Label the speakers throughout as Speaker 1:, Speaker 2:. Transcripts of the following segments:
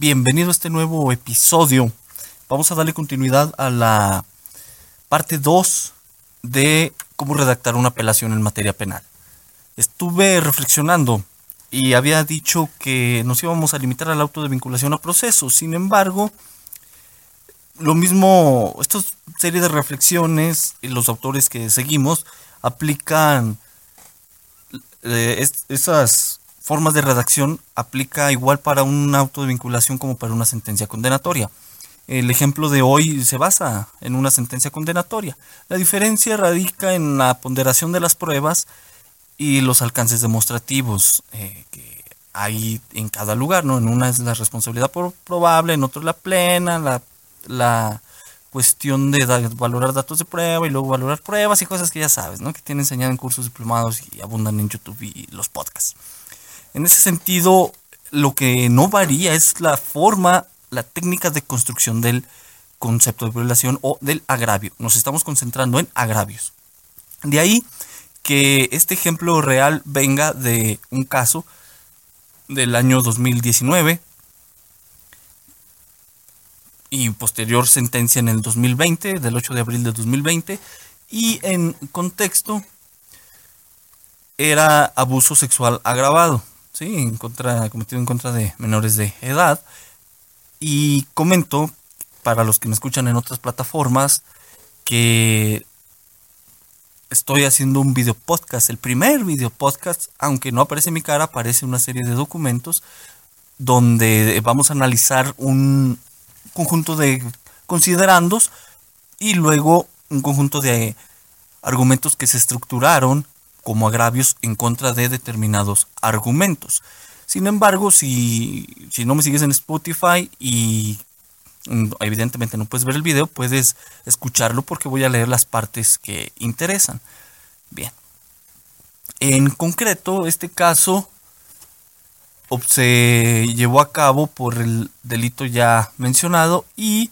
Speaker 1: Bienvenido a este nuevo episodio. Vamos a darle continuidad a la parte 2 de cómo redactar una apelación en materia penal. Estuve reflexionando y había dicho que nos íbamos a limitar al auto de vinculación a proceso. Sin embargo, lo mismo, esta serie de reflexiones y los autores que seguimos aplican eh, esas formas de redacción aplica igual para un auto de vinculación como para una sentencia condenatoria. El ejemplo de hoy se basa en una sentencia condenatoria. La diferencia radica en la ponderación de las pruebas y los alcances demostrativos eh, que hay en cada lugar. ¿no? En una es la responsabilidad probable, en otro la plena, la, la cuestión de valorar datos de prueba y luego valorar pruebas y cosas que ya sabes, ¿no? que tienen enseñado en cursos diplomados y abundan en YouTube y los podcasts. En ese sentido, lo que no varía es la forma, la técnica de construcción del concepto de violación o del agravio. Nos estamos concentrando en agravios. De ahí que este ejemplo real venga de un caso del año 2019 y posterior sentencia en el 2020, del 8 de abril de 2020, y en contexto era abuso sexual agravado, ¿sí? en contra, cometido en contra de menores de edad. Y comento, para los que me escuchan en otras plataformas, que estoy haciendo un video podcast, el primer video podcast, aunque no aparece mi cara, aparece una serie de documentos donde vamos a analizar un, conjunto de considerandos y luego un conjunto de argumentos que se estructuraron como agravios en contra de determinados argumentos. Sin embargo, si, si no me sigues en Spotify y mm, evidentemente no puedes ver el video, puedes escucharlo porque voy a leer las partes que interesan. Bien. En concreto, este caso se llevó a cabo por el delito ya mencionado y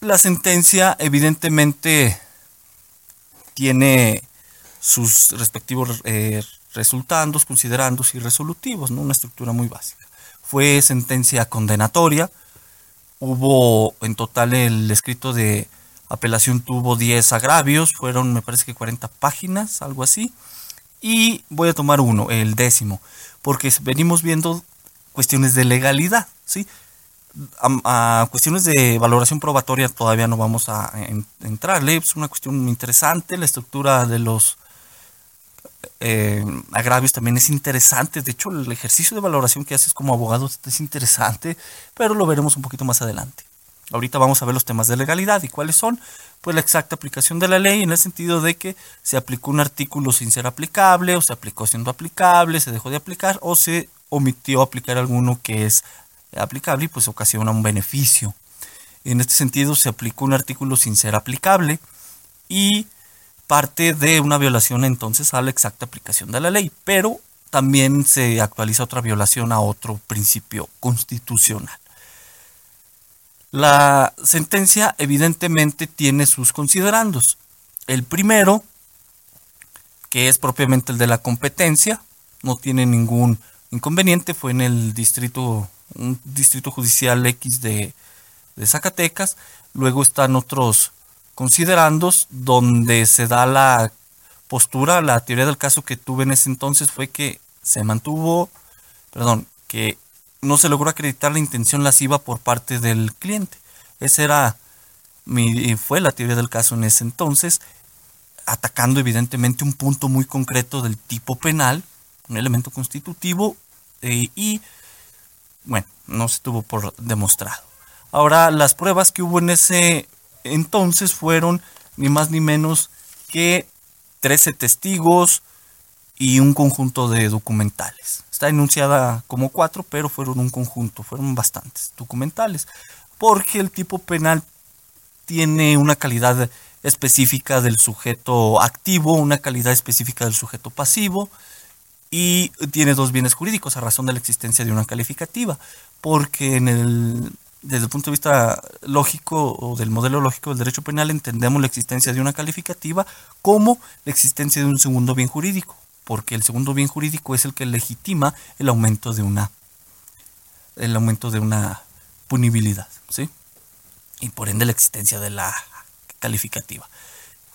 Speaker 1: la sentencia evidentemente tiene sus respectivos eh, resultandos, considerandos y resolutivos, ¿no? una estructura muy básica. Fue sentencia condenatoria, hubo en total el escrito de apelación tuvo 10 agravios, fueron me parece que 40 páginas, algo así, y voy a tomar uno, el décimo porque venimos viendo cuestiones de legalidad, ¿sí? A, cuestiones de valoración probatoria todavía no vamos a entrarle, es una cuestión interesante, la estructura de los eh, agravios también es interesante, de hecho el ejercicio de valoración que haces como abogado es interesante, pero lo veremos un poquito más adelante. Ahorita vamos a ver los temas de legalidad y cuáles son, pues la exacta aplicación de la ley en el sentido de que se aplicó un artículo sin ser aplicable o se aplicó siendo aplicable, se dejó de aplicar o se omitió aplicar alguno que es aplicable y pues ocasiona un beneficio. En este sentido se aplicó un artículo sin ser aplicable y parte de una violación entonces a la exacta aplicación de la ley, pero también se actualiza otra violación a otro principio constitucional. La sentencia evidentemente tiene sus considerandos. El primero, que es propiamente el de la competencia, no tiene ningún inconveniente, fue en el distrito, un distrito judicial X de, Zacatecas. Luego están otros considerandos donde se da la postura, la teoría del caso que tuve en ese entonces fue que se mantuvo, perdón, que no se logró acreditar la intención lasciva por parte del cliente. Esa era mi, fue la teoría del caso en ese entonces, atacando evidentemente un punto muy concreto del tipo penal, un elemento constitutivo, eh, y bueno, no se tuvo por demostrado. Ahora, las pruebas que hubo en ese entonces fueron ni más ni menos que 13 testigos y un conjunto de documentales. Está enunciada como cuatro, pero fueron un conjunto, fueron bastantes documentales, porque el tipo penal tiene una calidad específica del sujeto activo, una calidad específica del sujeto pasivo y tiene dos bienes jurídicos a razón de la existencia de una calificativa, porque en el, desde el punto de vista lógico o del modelo lógico del derecho penal entendemos la existencia de una calificativa como la existencia de un segundo bien jurídico porque el segundo bien jurídico es el que legitima el aumento de una el aumento de una punibilidad, ¿sí? Y por ende la existencia de la calificativa.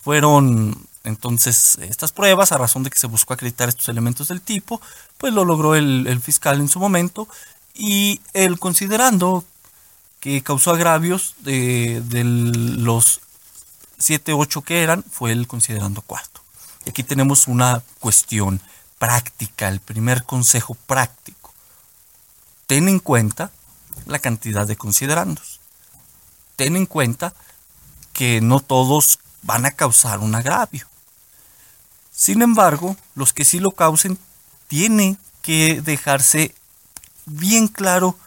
Speaker 1: Fueron entonces estas pruebas, a razón de que se buscó acreditar estos elementos del tipo, pues lo logró el, fiscal en su momento y el considerando que causó agravios de, de los 7, 8 que eran, fue el considerando cuarto. Aquí tenemos una cuestión práctica, el primer consejo práctico. Ten en cuenta la cantidad de considerandos. Ten en cuenta que no todos van a causar un agravio. Sin embargo, los que sí lo causen, tienen que dejarse bien claro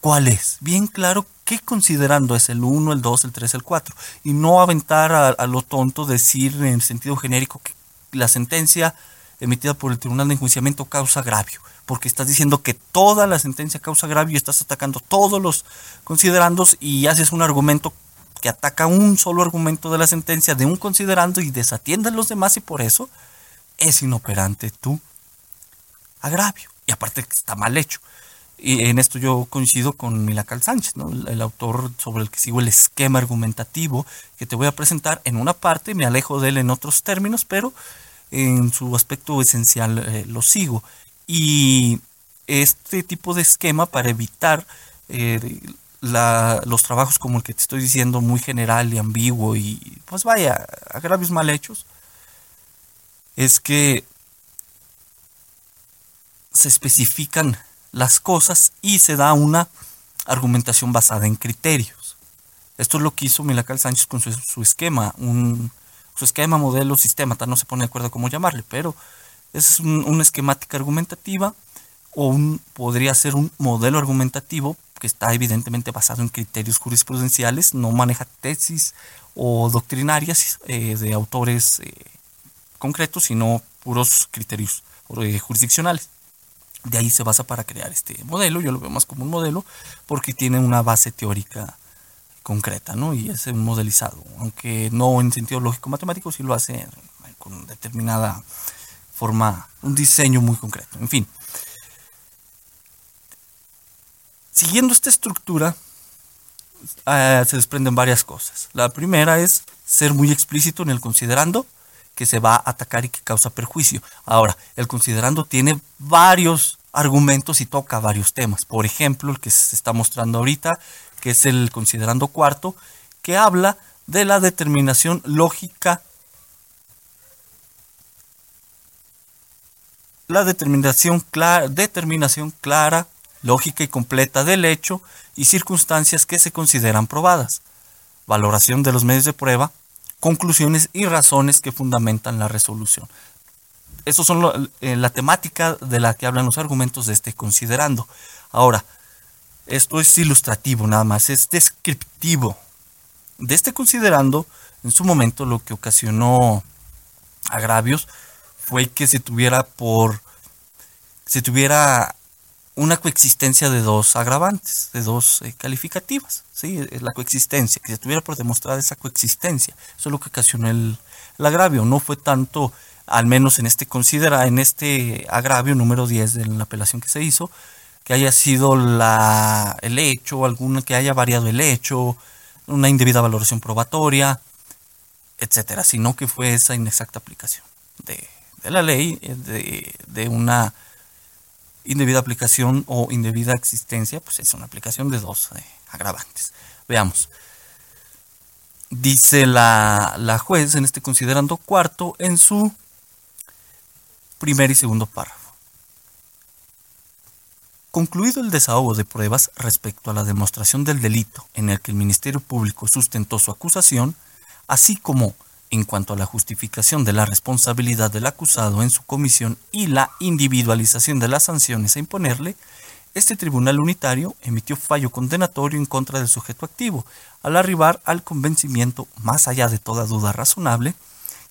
Speaker 1: cuál es, bien claro qué considerando es el 1, el 2, el 3, el 4, y no aventar a, lo tonto decir en sentido genérico que la sentencia emitida por el Tribunal de Enjuiciamiento causa agravio, porque estás diciendo que toda la sentencia causa agravio y estás atacando todos los considerandos y haces un argumento que ataca un solo argumento de la sentencia de un considerando y desatiende a los demás y por eso es inoperante tu agravio. Y aparte está mal hecho. Y en esto yo coincido con Milacal Sánchez, el, autor sobre el que sigo el esquema argumentativo que te voy a presentar en una parte, me alejo de él en otros términos, pero en su aspecto esencial eh, lo sigo. Y este tipo de esquema para evitar eh, los trabajos como el que te estoy diciendo, muy general y ambiguo y pues vaya, agravios mal hechos, es que se especifican las cosas y se da una argumentación basada en criterios. Esto es lo que hizo Milacal Sánchez con su, esquema, un, su esquema, modelo, sistema, tal no se pone de acuerdo cómo llamarle, pero es una esquemática argumentativa o un, podría ser un modelo argumentativo que está evidentemente basado en criterios jurisprudenciales, no maneja tesis o doctrinarias eh, de autores eh, concretos, sino puros criterios eh, jurisdiccionales. De ahí se basa para crear este modelo, yo lo veo más como un modelo, porque tiene una base teórica concreta, ¿no? Y es un modelizado, aunque no en sentido lógico-matemático, sí lo hace con determinada forma, un diseño muy concreto. En fin. Siguiendo esta estructura, eh, se desprenden varias cosas. La primera es ser muy explícito en el considerando, que se va a atacar y que causa perjuicio. Ahora, el considerando tiene varios argumentos y toca varios temas. Por ejemplo, el que se está mostrando ahorita, que es el considerando cuarto, que habla de la determinación lógica, la determinación clara, determinación clara, lógica y completa del hecho y circunstancias que se consideran probadas, valoración de los medios de prueba, conclusiones y razones que fundamentan la resolución. Esas son eh, la temática de la que hablan los argumentos de este considerando. Ahora, esto es ilustrativo nada más, es descriptivo. De este considerando, en su momento lo que ocasionó agravios fue que se tuviera por se tuviera una coexistencia de dos agravantes, de dos eh, calificativas, ¿sí? la coexistencia, que se tuviera por demostrar esa coexistencia. Eso es lo que ocasionó el, agravio, no fue tanto, al menos en este considera, en este agravio número 10 de la apelación que se hizo, que haya sido la, el hecho, alguna que haya variado el hecho, una indebida valoración probatoria, etcétera, sino que fue esa inexacta aplicación de, la ley, eh, de, de una indebida aplicación o indebida existencia, pues es una aplicación de dos eh, agravantes. Veamos. Dice la, la juez en este considerando cuarto en su primer y segundo párrafo. Concluido el desahogo de pruebas respecto a la demostración del delito en el que el Ministerio Público sustentó su acusación, así como en cuanto a la justificación de la responsabilidad del acusado en su comisión y la individualización de las sanciones a imponerle, este tribunal unitario emitió fallo condenatorio en contra del sujeto activo, al arribar al convencimiento, más allá de toda duda razonable,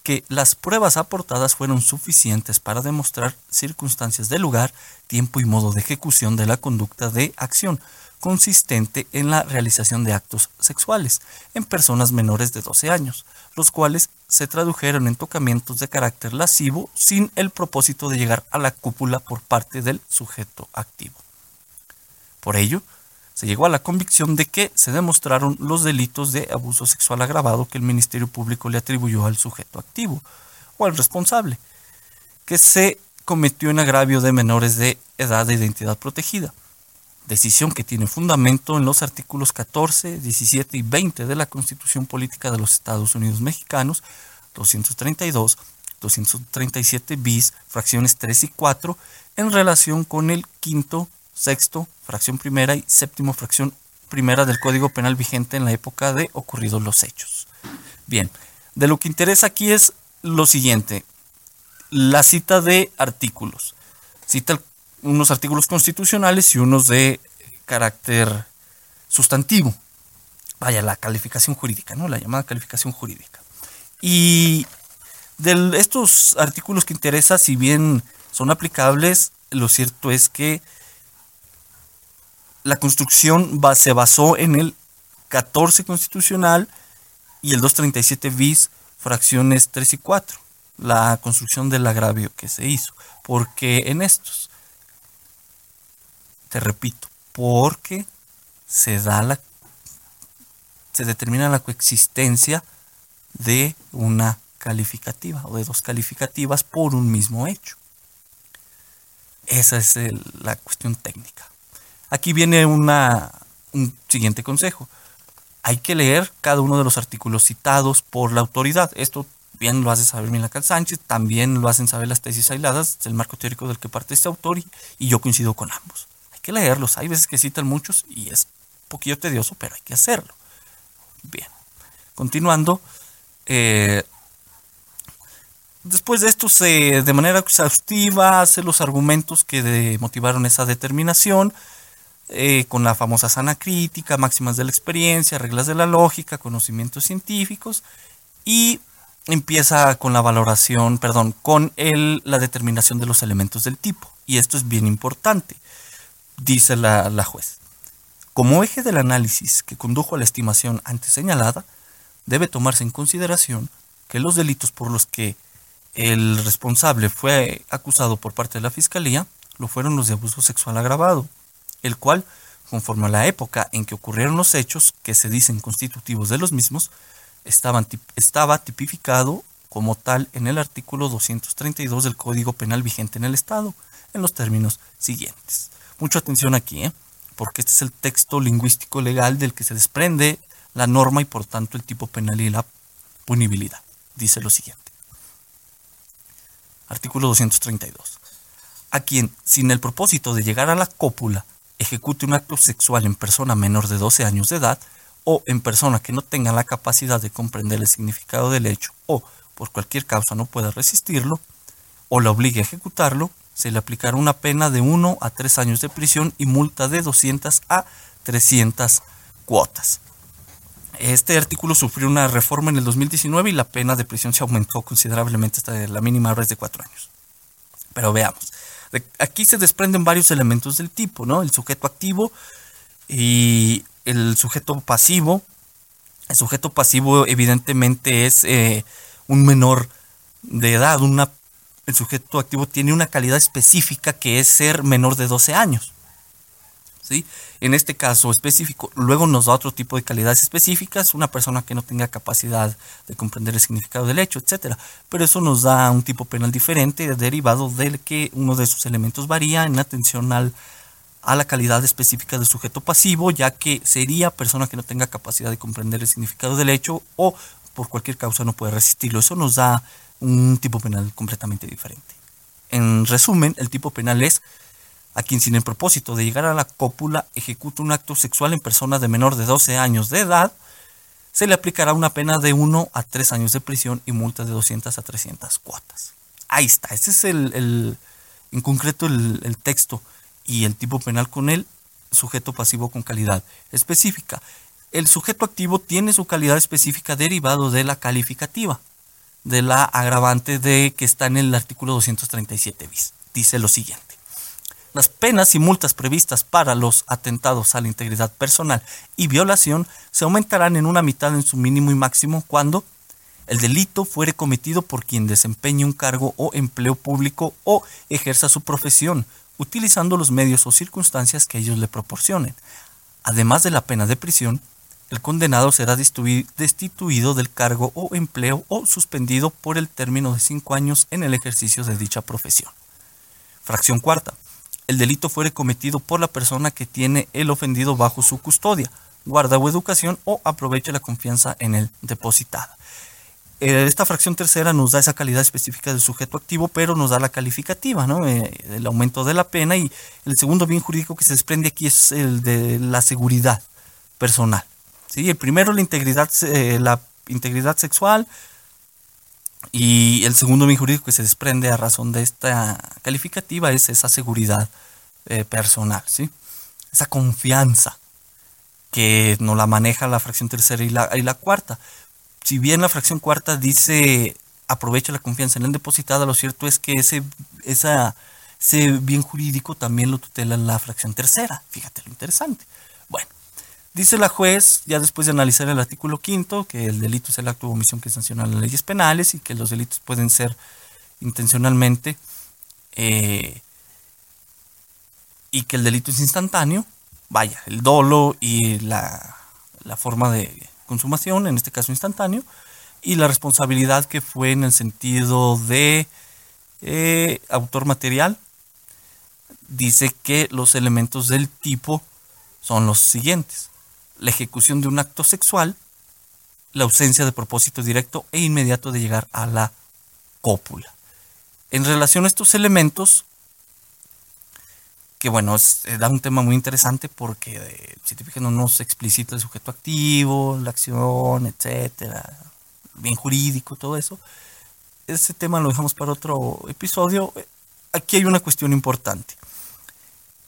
Speaker 1: que las pruebas aportadas fueron suficientes para demostrar circunstancias de lugar, tiempo y modo de ejecución de la conducta de acción, consistente en la realización de actos sexuales en personas menores de 12 años, los cuales se tradujeron en tocamientos de carácter lascivo sin el propósito de llegar a la cúpula por parte del sujeto activo. Por ello, se llegó a la convicción de que se demostraron los delitos de abuso sexual agravado que el Ministerio Público le atribuyó al sujeto activo o al responsable, que se cometió en agravio de menores de edad de identidad protegida, decisión que tiene fundamento en los artículos 14, 17 y 20 de la Constitución Política de los Estados Unidos Mexicanos, 232, 237 bis, fracciones 3 y 4, en relación con el quinto, sexto, fracción primera y séptimo, fracción primera del Código Penal vigente en la época de ocurridos los hechos. Bien, de lo que interesa aquí es lo siguiente, la cita de artículos. Cita unos artículos constitucionales y unos de carácter sustantivo. Vaya, la calificación jurídica, ¿no? La llamada calificación jurídica. Y de estos artículos que interesa, si bien son aplicables, lo cierto es que la construcción se basó en el 14 constitucional y el 237 bis, fracciones 3 y 4, la construcción del agravio que se hizo. Porque en estos, te repito, porque se da la se determina la coexistencia de una calificativa o de dos calificativas por un mismo hecho. Esa es la cuestión técnica. Aquí viene una, un siguiente consejo. Hay que leer cada uno de los artículos citados por la autoridad. Esto bien lo hace saber Milacal Sánchez, también lo hacen saber las tesis aisladas del marco teórico del que parte este autor y yo coincido con ambos. Que leerlos. Hay veces que citan muchos y es un poquillo tedioso, pero hay que hacerlo. Bien. Continuando, eh, Después de esto, se, de manera exhaustiva, hace los argumentos que motivaron esa determinación, eh, con la famosa sana crítica, máximas de la experiencia, reglas de la lógica, conocimientos científicos, y empieza con la valoración, perdón, con el, la determinación de los elementos del tipo. Y esto es bien importante, dice la, la juez. Como eje del análisis que condujo a la estimación antes señalada, debe tomarse en consideración que los delitos por los que el responsable fue acusado por parte de la fiscalía, lo fueron los de abuso sexual agravado, el cual, conforme a la época en que ocurrieron los hechos que se dicen constitutivos de los mismos, estaban, estaba tipificado como tal en el artículo 232 del Código Penal vigente en el Estado, en los términos siguientes. Mucha atención aquí, ¿eh? porque este es el texto lingüístico legal del que se desprende la norma y por tanto el tipo penal y la punibilidad. Dice lo siguiente. Artículo 232. A quien, sin el propósito de llegar a la cópula, ejecute un acto sexual en persona menor de 12 años de edad o en persona que no tenga la capacidad de comprender el significado del hecho o por cualquier causa no pueda resistirlo o la obligue a ejecutarlo, se le aplicará una pena de 1 a 3 años de prisión y multa de 200 a 300 cuotas. Este artículo sufrió una reforma en el 2019 y la pena de prisión se aumentó considerablemente hasta la mínima ahora es de cuatro años. Pero veamos. aquí se desprenden varios elementos del tipo, ¿no? El sujeto activo y el sujeto pasivo. El sujeto pasivo evidentemente es eh, un menor de edad. Una, el sujeto activo tiene una calidad específica que es ser menor de 12 años. En este caso específico, luego nos da otro tipo de calidades específicas, una persona que no tenga capacidad de comprender el significado del hecho, etcétera. Pero eso nos da un tipo penal diferente, derivado del que uno de sus elementos varía en atención al, a la calidad específica del sujeto pasivo, ya que sería persona que no tenga capacidad de comprender el significado del hecho o por cualquier causa no puede resistirlo. Eso nos da un tipo penal completamente diferente. En resumen, el tipo penal es a quien sin el propósito de llegar a la cópula ejecuta un acto sexual en persona de menor de 12 años de edad, se le aplicará una pena de 1 a 3 años de prisión y multa de 200 a 300 cuotas. Ahí está, ese es el, en concreto el, el texto y el tipo penal con el sujeto pasivo con calidad específica. El sujeto activo tiene su calidad específica derivado de la calificativa, de la agravante de que está en el artículo 237 bis. Dice lo siguiente. Las penas y multas previstas para los atentados a la integridad personal y violación se aumentarán en una mitad en su mínimo y máximo cuando el delito fuere cometido por quien desempeñe un cargo o empleo público o ejerza su profesión, utilizando los medios o circunstancias que ellos le proporcionen. Además de la pena de prisión, el condenado será destituido del cargo o empleo o suspendido por el término de cinco años en el ejercicio de dicha profesión. Fracción cuarta. El delito fuere cometido por la persona que tiene el ofendido bajo su custodia, guarda o educación o aproveche la confianza en el depositada. Eh, esta fracción tercera nos da esa calidad específica del sujeto activo, pero nos da la calificativa, ¿no? Eh, el aumento de la pena y el segundo bien jurídico que se desprende aquí es el de la seguridad personal. ¿Sí? El primero, la integridad, eh, la integridad sexual y el segundo bien jurídico que se desprende a razón de esta calificativa es esa seguridad personal, ¿sí? esa confianza que nos la maneja la fracción tercera y la, y la cuarta si bien la fracción cuarta dice aprovecha la confianza en el depositado, lo cierto es que ese, esa, ese bien jurídico también lo tutela la fracción tercera. Fíjate lo interesante. Bueno, dice la juez, ya después de analizar el artículo quinto, que el delito es el acto de omisión que sanciona las leyes penales y que los delitos pueden ser intencionalmente eh, y que el delito es instantáneo, vaya, el dolo y la, la forma de consumación, en este caso instantáneo, y la responsabilidad que fue en el sentido de eh, autor material, dice que los elementos del tipo son los siguientes. La ejecución de un acto sexual, la ausencia de propósito directo e inmediato de llegar a la cópula. En relación a estos elementos, que bueno, eh, da un tema muy interesante porque eh, si te fijas no se explicita el sujeto activo, la acción, etcétera, bien jurídico, todo eso. Ese tema lo dejamos para otro episodio. Aquí hay una cuestión importante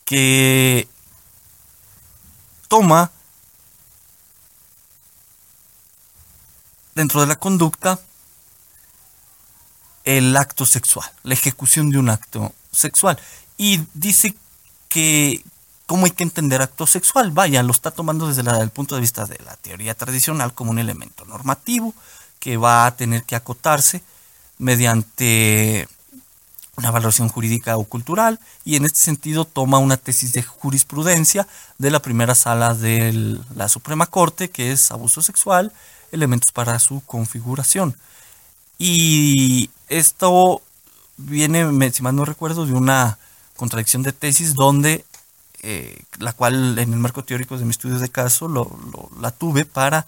Speaker 1: que toma dentro de la conducta el acto sexual, la ejecución de un acto sexual. Y dice que cómo hay que entender acto sexual. Vaya, lo está tomando desde el punto de vista de la teoría tradicional como un elemento normativo que va a tener que acotarse mediante una valoración jurídica o cultural y en este sentido toma una tesis de jurisprudencia de la primera sala de la Suprema Corte que es abuso sexual, elementos para su configuración. Y esto viene, si mal no recuerdo, de una contradicción de tesis donde eh, la cual en el marco teórico de mis estudios de caso lo, la tuve para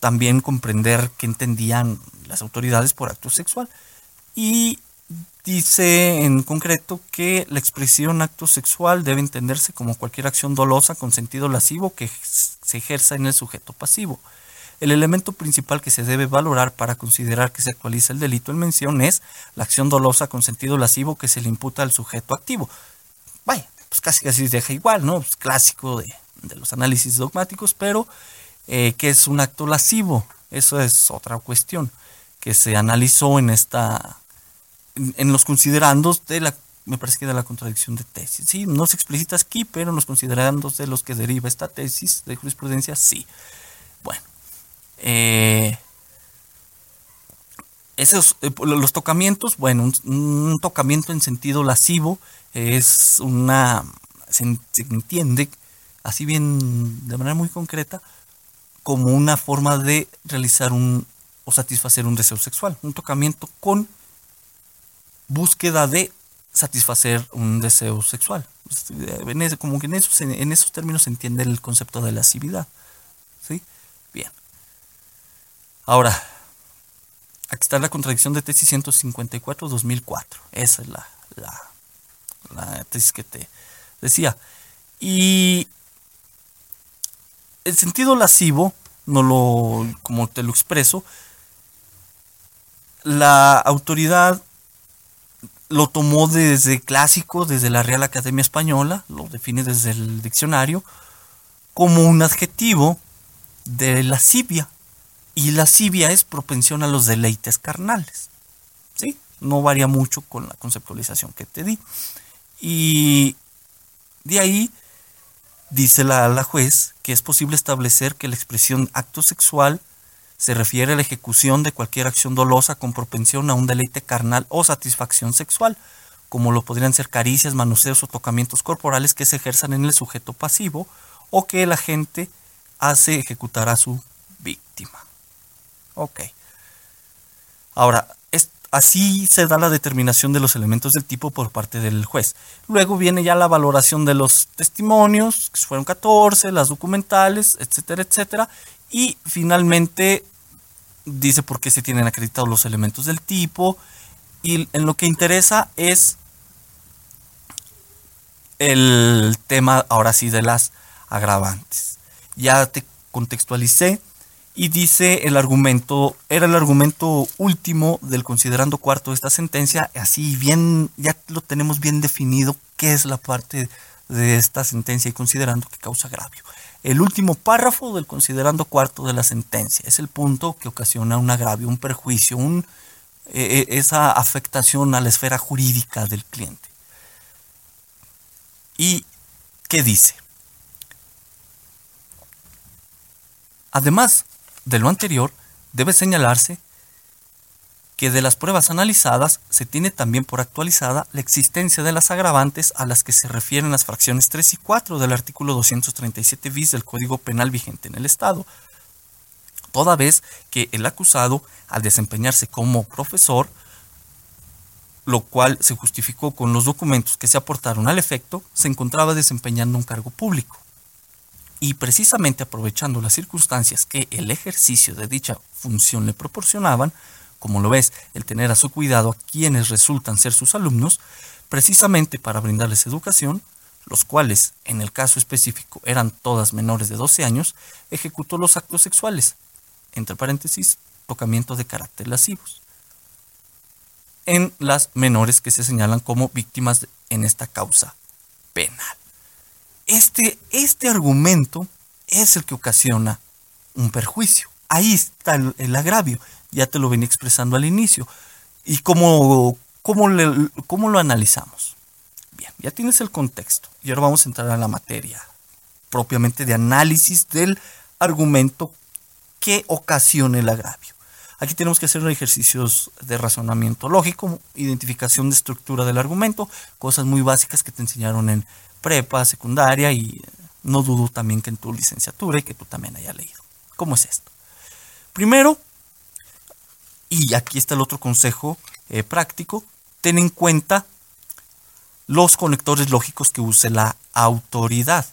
Speaker 1: también comprender qué entendían las autoridades por acto sexual. Y dice en concreto que la expresión acto sexual debe entenderse como cualquier acción dolosa con sentido lascivo que se ejerza en el sujeto pasivo. El elemento principal que se debe valorar para considerar que se actualiza el delito en mención es la acción dolosa con sentido lascivo que se le imputa al sujeto activo. Vaya, pues casi casi deja igual, ¿no? Pues clásico de, los análisis dogmáticos, pero eh, ¿qué es un acto lascivo? Eso es otra cuestión que se analizó en esta, en, los considerandos de la, me parece que de la contradicción de tesis. Sí, no se explicita aquí, pero en los considerandos de los que deriva esta tesis de jurisprudencia, sí. Eh, esos, eh, los tocamientos, bueno, un, tocamiento en sentido lascivo es una, se, entiende, así bien, de manera muy concreta, como una forma de realizar un o satisfacer un deseo sexual, un tocamiento con búsqueda de satisfacer un deseo sexual. como que en esos, en esos términos se entiende el concepto de lascividad. ¿sí? Bien. Ahora, aquí está la contradicción de tesis 154-2004. Esa es la, la, tesis que te decía. Y el sentido lascivo, no lo, como te lo expreso, la autoridad lo tomó desde clásico, desde la Real Academia Española, lo define desde el diccionario, como un adjetivo de lascivia. Y lascivia es propensión a los deleites carnales. ¿sí? No varía mucho con la conceptualización que te di. Y de ahí dice la, la juez que es posible establecer que la expresión acto sexual se refiere a la ejecución de cualquier acción dolosa con propensión a un deleite carnal o satisfacción sexual, como lo podrían ser caricias, manuseos o tocamientos corporales que se ejerzan en el sujeto pasivo o que el agente hace ejecutar a su víctima. Ok. Ahora, así se da la determinación de los elementos del tipo por parte del juez. Luego viene ya la valoración de los testimonios, que fueron 14, las documentales, etcétera, etcétera. Y finalmente dice por qué se tienen acreditados los elementos del tipo. Y en lo que interesa es el tema ahora sí de las agravantes. Ya te contextualicé y dice el argumento, era el argumento último del considerando cuarto de esta sentencia, así bien, ya lo tenemos bien definido qué es la parte de esta sentencia y considerando que causa agravio. El último párrafo del considerando cuarto de la sentencia es el punto que ocasiona un agravio, un perjuicio, un, eh, eh, esa afectación a la esfera jurídica del cliente. ¿Y qué dice? Además de lo anterior, debe señalarse que de las pruebas analizadas se tiene también por actualizada la existencia de las agravantes a las que se refieren las fracciones 3 y 4 del artículo 237 bis del Código Penal vigente en el Estado, toda vez que el acusado, al desempeñarse como profesor, lo cual se justificó con los documentos que se aportaron al efecto, se encontraba desempeñando un cargo público. Y precisamente aprovechando las circunstancias que el ejercicio de dicha función le proporcionaban, como lo ves, el tener a su cuidado a quienes resultan ser sus alumnos, precisamente para brindarles educación, los cuales, en el caso específico, eran todas menores de 12 años, ejecutó los actos sexuales, entre paréntesis, tocamiento de carácter lascivos, en las menores que se señalan como víctimas en esta causa penal. Este, este argumento es el que ocasiona un perjuicio. Ahí está el agravio ya te lo venía expresando al inicio. ¿Y cómo, cómo, lo analizamos? Bien, ya tienes el contexto y ahora vamos a entrar a la materia propiamente de análisis del argumento que ocasiona el agravio. Aquí tenemos que hacer ejercicios de razonamiento lógico, identificación de estructura del argumento, cosas muy básicas que te enseñaron en prepa, secundaria y no dudo también que en tu licenciatura y que tú también hayas leído. ¿Cómo es esto? Primero, y aquí está el otro consejo eh, práctico. Ten en cuenta los conectores lógicos que use la autoridad.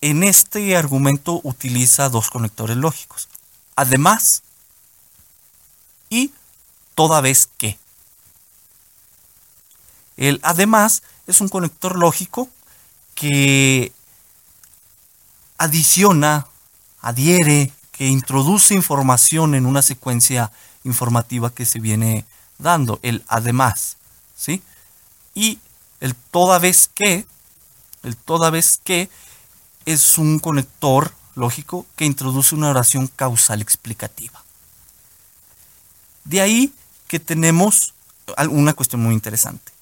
Speaker 1: En este argumento utiliza dos conectores lógicos. Además y toda vez que. El además es un conector lógico que adiciona, adhiere, que introduce información en una secuencia informativa que se viene dando, el además, ¿sí? Y el toda vez que, el toda vez que es un conector lógico que introduce una oración causal explicativa. De ahí que tenemos una cuestión muy interesante.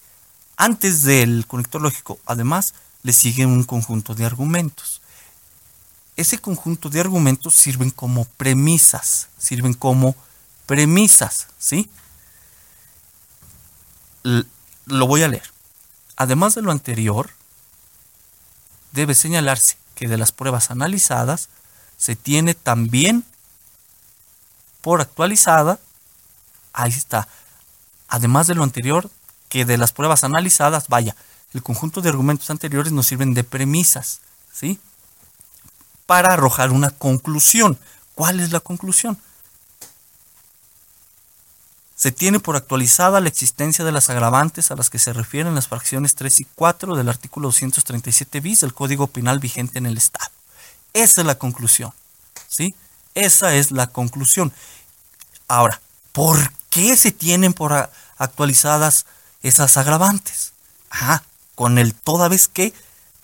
Speaker 1: Antes del conector lógico, además, le sigue un conjunto de argumentos ese conjunto de argumentos sirven como premisas, sirven como premisas, ¿sí? lo voy a leer. Además de lo anterior, debe señalarse que de las pruebas analizadas se tiene también por actualizada, ahí está, además de lo anterior, que de las pruebas analizadas, vaya, el conjunto de argumentos anteriores nos sirven de premisas, ¿sí? para arrojar una conclusión. ¿Cuál es la conclusión? Se tiene por actualizada la existencia de las agravantes a las que se refieren las fracciones 3 y 4 del artículo 237 bis del Código Penal vigente en el Estado. Esa es la conclusión. ¿Sí? Esa es la conclusión. Ahora, ¿por qué se tienen por actualizadas esas agravantes? Con el toda vez que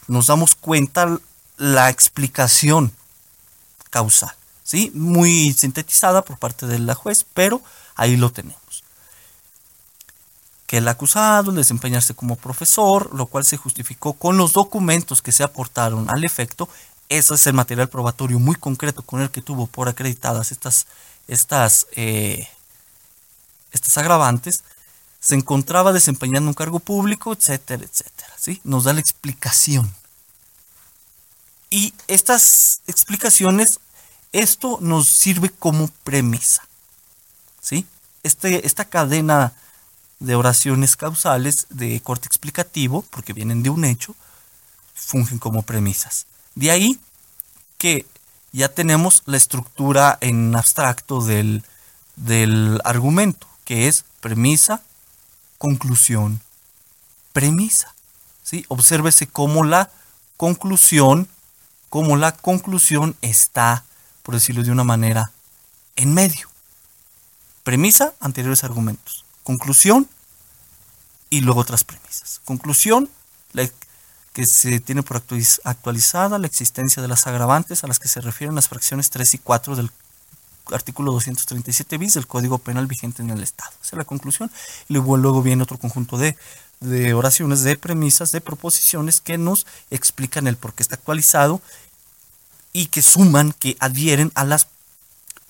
Speaker 1: nos damos cuenta la explicación causal. ¿sí? Muy sintetizada por parte de la juez, pero ahí lo tenemos. Que el acusado, desempeñarse como profesor, lo cual se justificó con los documentos que se aportaron al efecto, ese es el material probatorio muy concreto con el que tuvo por acreditadas estas, estas, eh, estas agravantes, se encontraba desempeñando un cargo público, etcétera, etcétera. ¿sí? Nos da la explicación. Y estas explicaciones, esto nos sirve como premisa. ¿sí? Este, esta cadena de oraciones causales de corte explicativo, porque vienen de un hecho, fungen como premisas. De ahí que ya tenemos la estructura en abstracto del, del argumento, que es premisa, conclusión, premisa. ¿sí? Obsérvese cómo la conclusión, cómo la conclusión está, por decirlo de una manera, en medio. Premisa, anteriores argumentos. Conclusión y luego otras premisas. Conclusión, que se tiene por actualizada la existencia de las agravantes a las que se refieren las fracciones 3 y 4 del artículo 237 bis del Código Penal vigente en el Estado. Esa es la conclusión. Y luego, luego viene otro conjunto de, de oraciones, de premisas, de proposiciones que nos explican el por qué está actualizado y que suman, que adhieren a las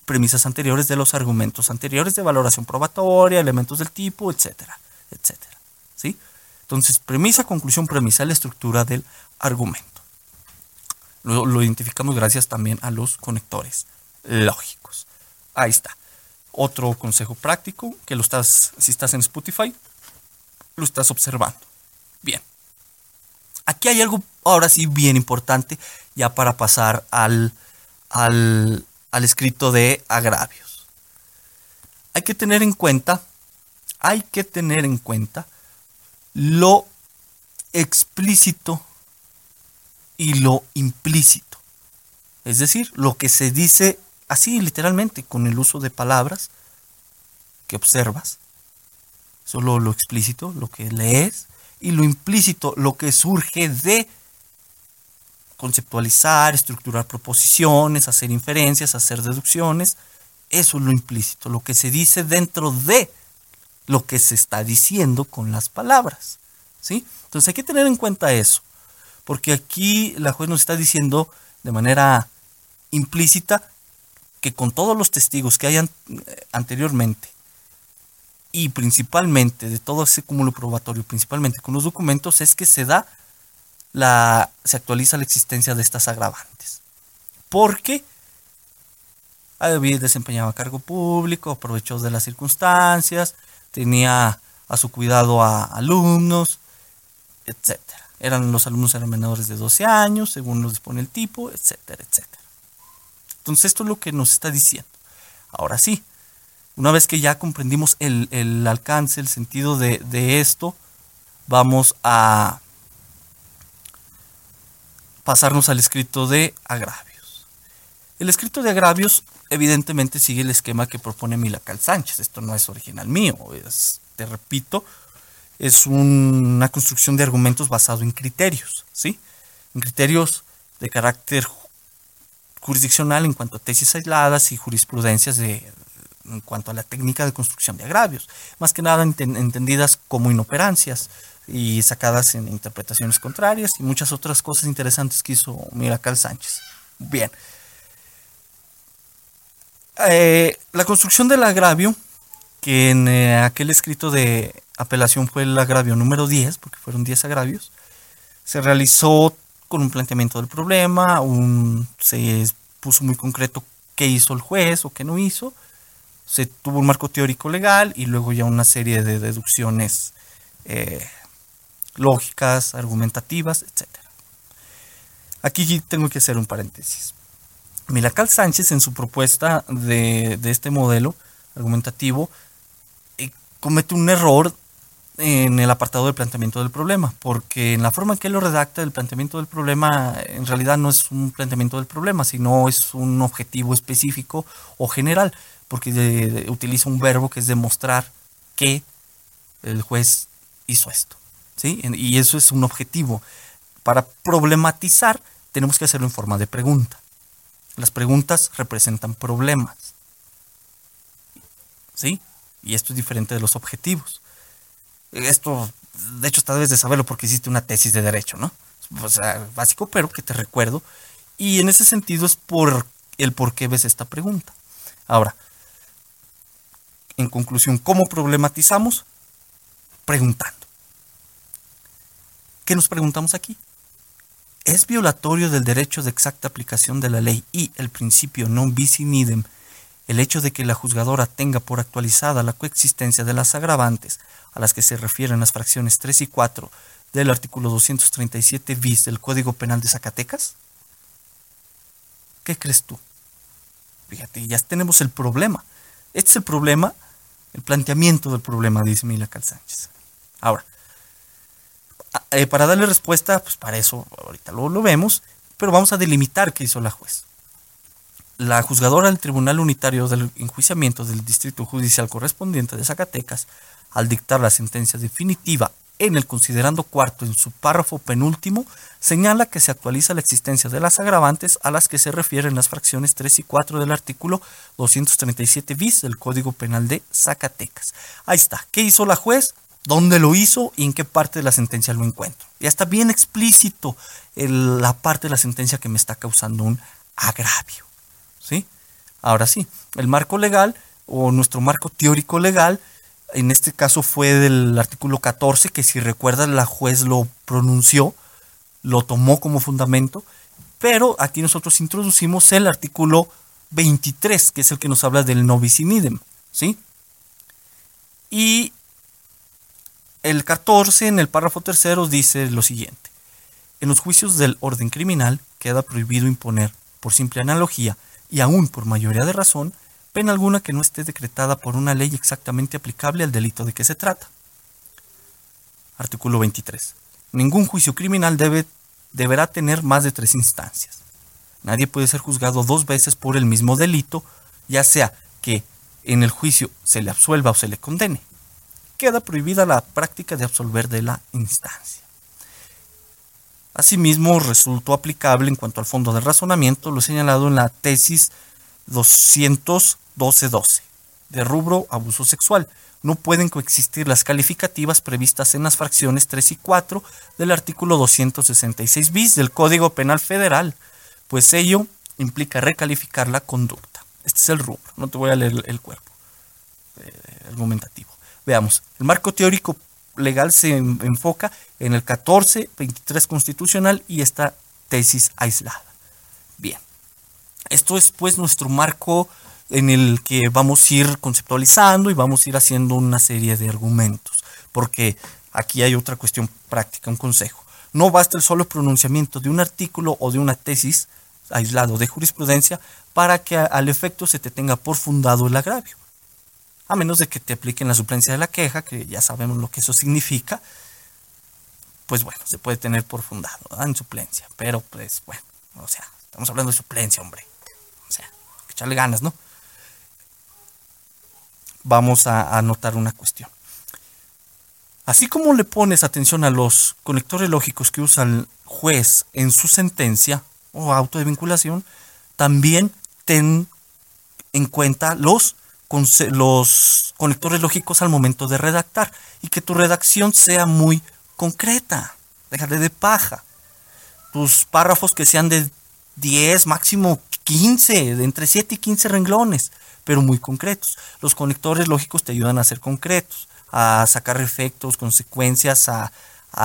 Speaker 1: premisas anteriores de los argumentos anteriores de valoración probatoria, elementos del tipo, etcétera, etcétera. ¿Sí? Entonces, premisa, conclusión, premisa, la estructura del argumento. Lo, lo identificamos gracias también a los conectores lógicos. Ahí está. Otro consejo práctico que lo estás, si estás en Spotify, lo estás observando. Bien. Aquí hay algo, ahora sí, bien importante, ya para pasar al, al, al escrito de agravios. Hay que tener en cuenta, hay que tener en cuenta lo explícito y lo implícito. Es decir, lo que se dice así literalmente, con el uso de palabras que observas. Solo lo explícito, lo que lees, y lo implícito, lo que surge de conceptualizar, estructurar proposiciones, hacer inferencias, hacer deducciones. Eso es lo implícito, lo que se dice dentro de lo que se está diciendo con las palabras. ¿sí? Entonces hay que tener en cuenta eso, porque aquí la juez nos está diciendo de manera implícita que con todos los testigos que hayan eh, anteriormente y principalmente de todo ese cúmulo probatorio, principalmente con los documentos, es que se da la se actualiza la existencia de estas agravantes. Porque había desempeñado cargo público, aprovechó de las circunstancias, tenía a su cuidado a alumnos, etcétera. Eran los alumnos eran menores de 12 años, según nos dispone el tipo, etcétera, etcétera. Entonces esto es lo que nos está diciendo. Ahora sí, una vez que ya comprendimos el, alcance, el sentido de, de esto, vamos a pasarnos al escrito de agravios. El escrito de agravios evidentemente sigue el esquema que propone Milacal Sánchez. Esto no es original mío, es, te repito, es una construcción de argumentos basado en criterios, ¿sí? En criterios de carácter jurisdiccional en cuanto a tesis aisladas y jurisprudencias de, en cuanto a la técnica de construcción de agravios, más que nada entendidas como inoperancias y sacadas en interpretaciones contrarias y muchas otras cosas interesantes que hizo Miracal Sánchez. Bien. Eh, la construcción del agravio, que en eh, aquel escrito de apelación fue el agravio número 10, porque fueron 10 agravios, se realizó con un planteamiento del problema, un, se puso muy concreto qué hizo el juez o qué no hizo, se tuvo un marco teórico legal y luego ya una serie de deducciones eh, lógicas, argumentativas, etc. Aquí tengo que hacer un paréntesis. Milacal Sánchez en su propuesta de, este modelo argumentativo eh, comete un error en el apartado del planteamiento del problema, porque en la forma en que él lo redacta, el planteamiento del problema en realidad no es un planteamiento del problema, sino es un objetivo específico o general, porque utiliza un verbo que es demostrar que el juez hizo esto. ¿sí? Y eso es un objetivo. Para problematizar tenemos que hacerlo en forma de pregunta. Las preguntas representan problemas. ¿Sí? Y esto es diferente de los objetivos. Esto, de hecho, esta debes de saberlo porque hiciste una tesis de derecho, ¿no? O sea, básico, pero que te recuerdo. Y en ese sentido es por el por qué ves esta pregunta. Ahora, en conclusión, ¿cómo problematizamos? preguntando. ¿Qué nos preguntamos aquí? ¿Es violatorio del derecho de exacta aplicación de la ley y el principio non bis in idem el hecho de que la juzgadora tenga por actualizada la coexistencia de las agravantes a las que se refieren las fracciones 3 y 4 del artículo 237 bis del Código Penal de Zacatecas? ¿Qué crees tú? Fíjate, ya tenemos el problema. Este es el problema, el planteamiento del problema, dice Mila Cal Sánchez. Ahora, eh, para darle respuesta, pues para eso ahorita lo, lo vemos, pero vamos a delimitar qué hizo la juez la juzgadora del Tribunal Unitario del Enjuiciamiento del Distrito Judicial correspondiente de Zacatecas, al dictar la sentencia definitiva en el considerando cuarto en su párrafo penúltimo, señala que se actualiza la existencia de las agravantes a las que se refieren las fracciones 3 y 4 del artículo 237 bis del Código Penal de Zacatecas. Ahí está. ¿Qué hizo la juez? ¿Dónde lo hizo y en qué parte de la sentencia lo encuentro? Ya está bien explícito la parte de la sentencia que me está causando un agravio. ¿Sí? Ahora sí, el marco legal o nuestro marco teórico legal, en este caso fue del artículo 14, que si recuerdas la juez lo pronunció, lo tomó como fundamento, pero aquí nosotros introducimos el artículo 23, que es el que nos habla del novis in idem, ¿sí? Y el 14 en el párrafo tercero dice lo siguiente. En los juicios del orden criminal queda prohibido imponer, por simple analogía, y aún por mayoría de razón, pena alguna que no esté decretada por una ley exactamente aplicable al delito de que se trata. Artículo 23. Ningún juicio criminal debe, deberá tener más de tres instancias. Nadie puede ser juzgado dos veces por el mismo delito, ya sea que en el juicio se le absuelva o se le condene. Queda prohibida la práctica de absolver de la instancia. Asimismo, resultó aplicable en cuanto al fondo de razonamiento lo señalado en la tesis 212.12 de rubro abuso sexual. No pueden coexistir las calificativas previstas en las fracciones 3 y 4 del artículo 266 bis del Código Penal Federal, pues ello implica recalificar la conducta. Este es el rubro, no te voy a leer el cuerpo eh, argumentativo. Veamos, el marco teórico legal se enfoca en el 14, 23 constitucional y esta tesis aislada. Bien, esto es pues nuestro marco en el que vamos a ir conceptualizando y vamos a ir haciendo una serie de argumentos, porque aquí hay otra cuestión práctica, un consejo. No basta el solo pronunciamiento de un artículo o de una tesis aislado de jurisprudencia para que al efecto se te tenga por fundado el agravio a menos de que te apliquen la suplencia de la queja, que ya sabemos lo que eso significa, pues bueno, se puede tener por fundado en suplencia, pero pues bueno, o sea, estamos hablando de suplencia, hombre, o sea, hay que echarle ganas, ¿no? Vamos a anotar una cuestión. Así como le pones atención a los conectores lógicos que usa el juez en su sentencia o auto de vinculación, también ten en cuenta los los conectores lógicos al momento de redactar y que tu redacción sea muy concreta, déjate de paja. Tus párrafos que sean de 10, máximo 15, de entre 7 y 15 renglones, pero muy concretos. Los conectores lógicos te ayudan a ser concretos, a sacar efectos, consecuencias, a,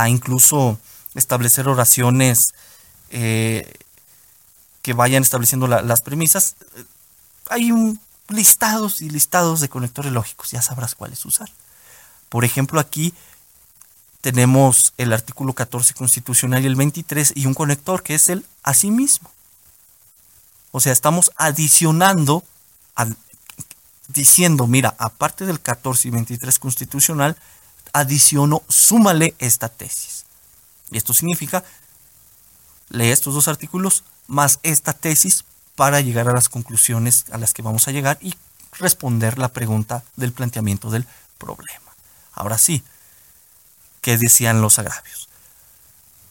Speaker 1: incluso establecer oraciones eh, que vayan estableciendo las premisas. Hay un listados y listados de conectores lógicos, ya sabrás cuáles usar. Por ejemplo, aquí tenemos el artículo 14 constitucional y el 23 y un conector que es el asimismo. O sea, estamos adicionando, diciendo, mira, aparte del 14 y 23 constitucional, adiciono, súmale esta tesis. Y esto significa, lee estos dos artículos más esta tesis para llegar a las conclusiones a las que vamos a llegar y responder la pregunta del planteamiento del problema. Ahora sí, ¿qué decían los agravios?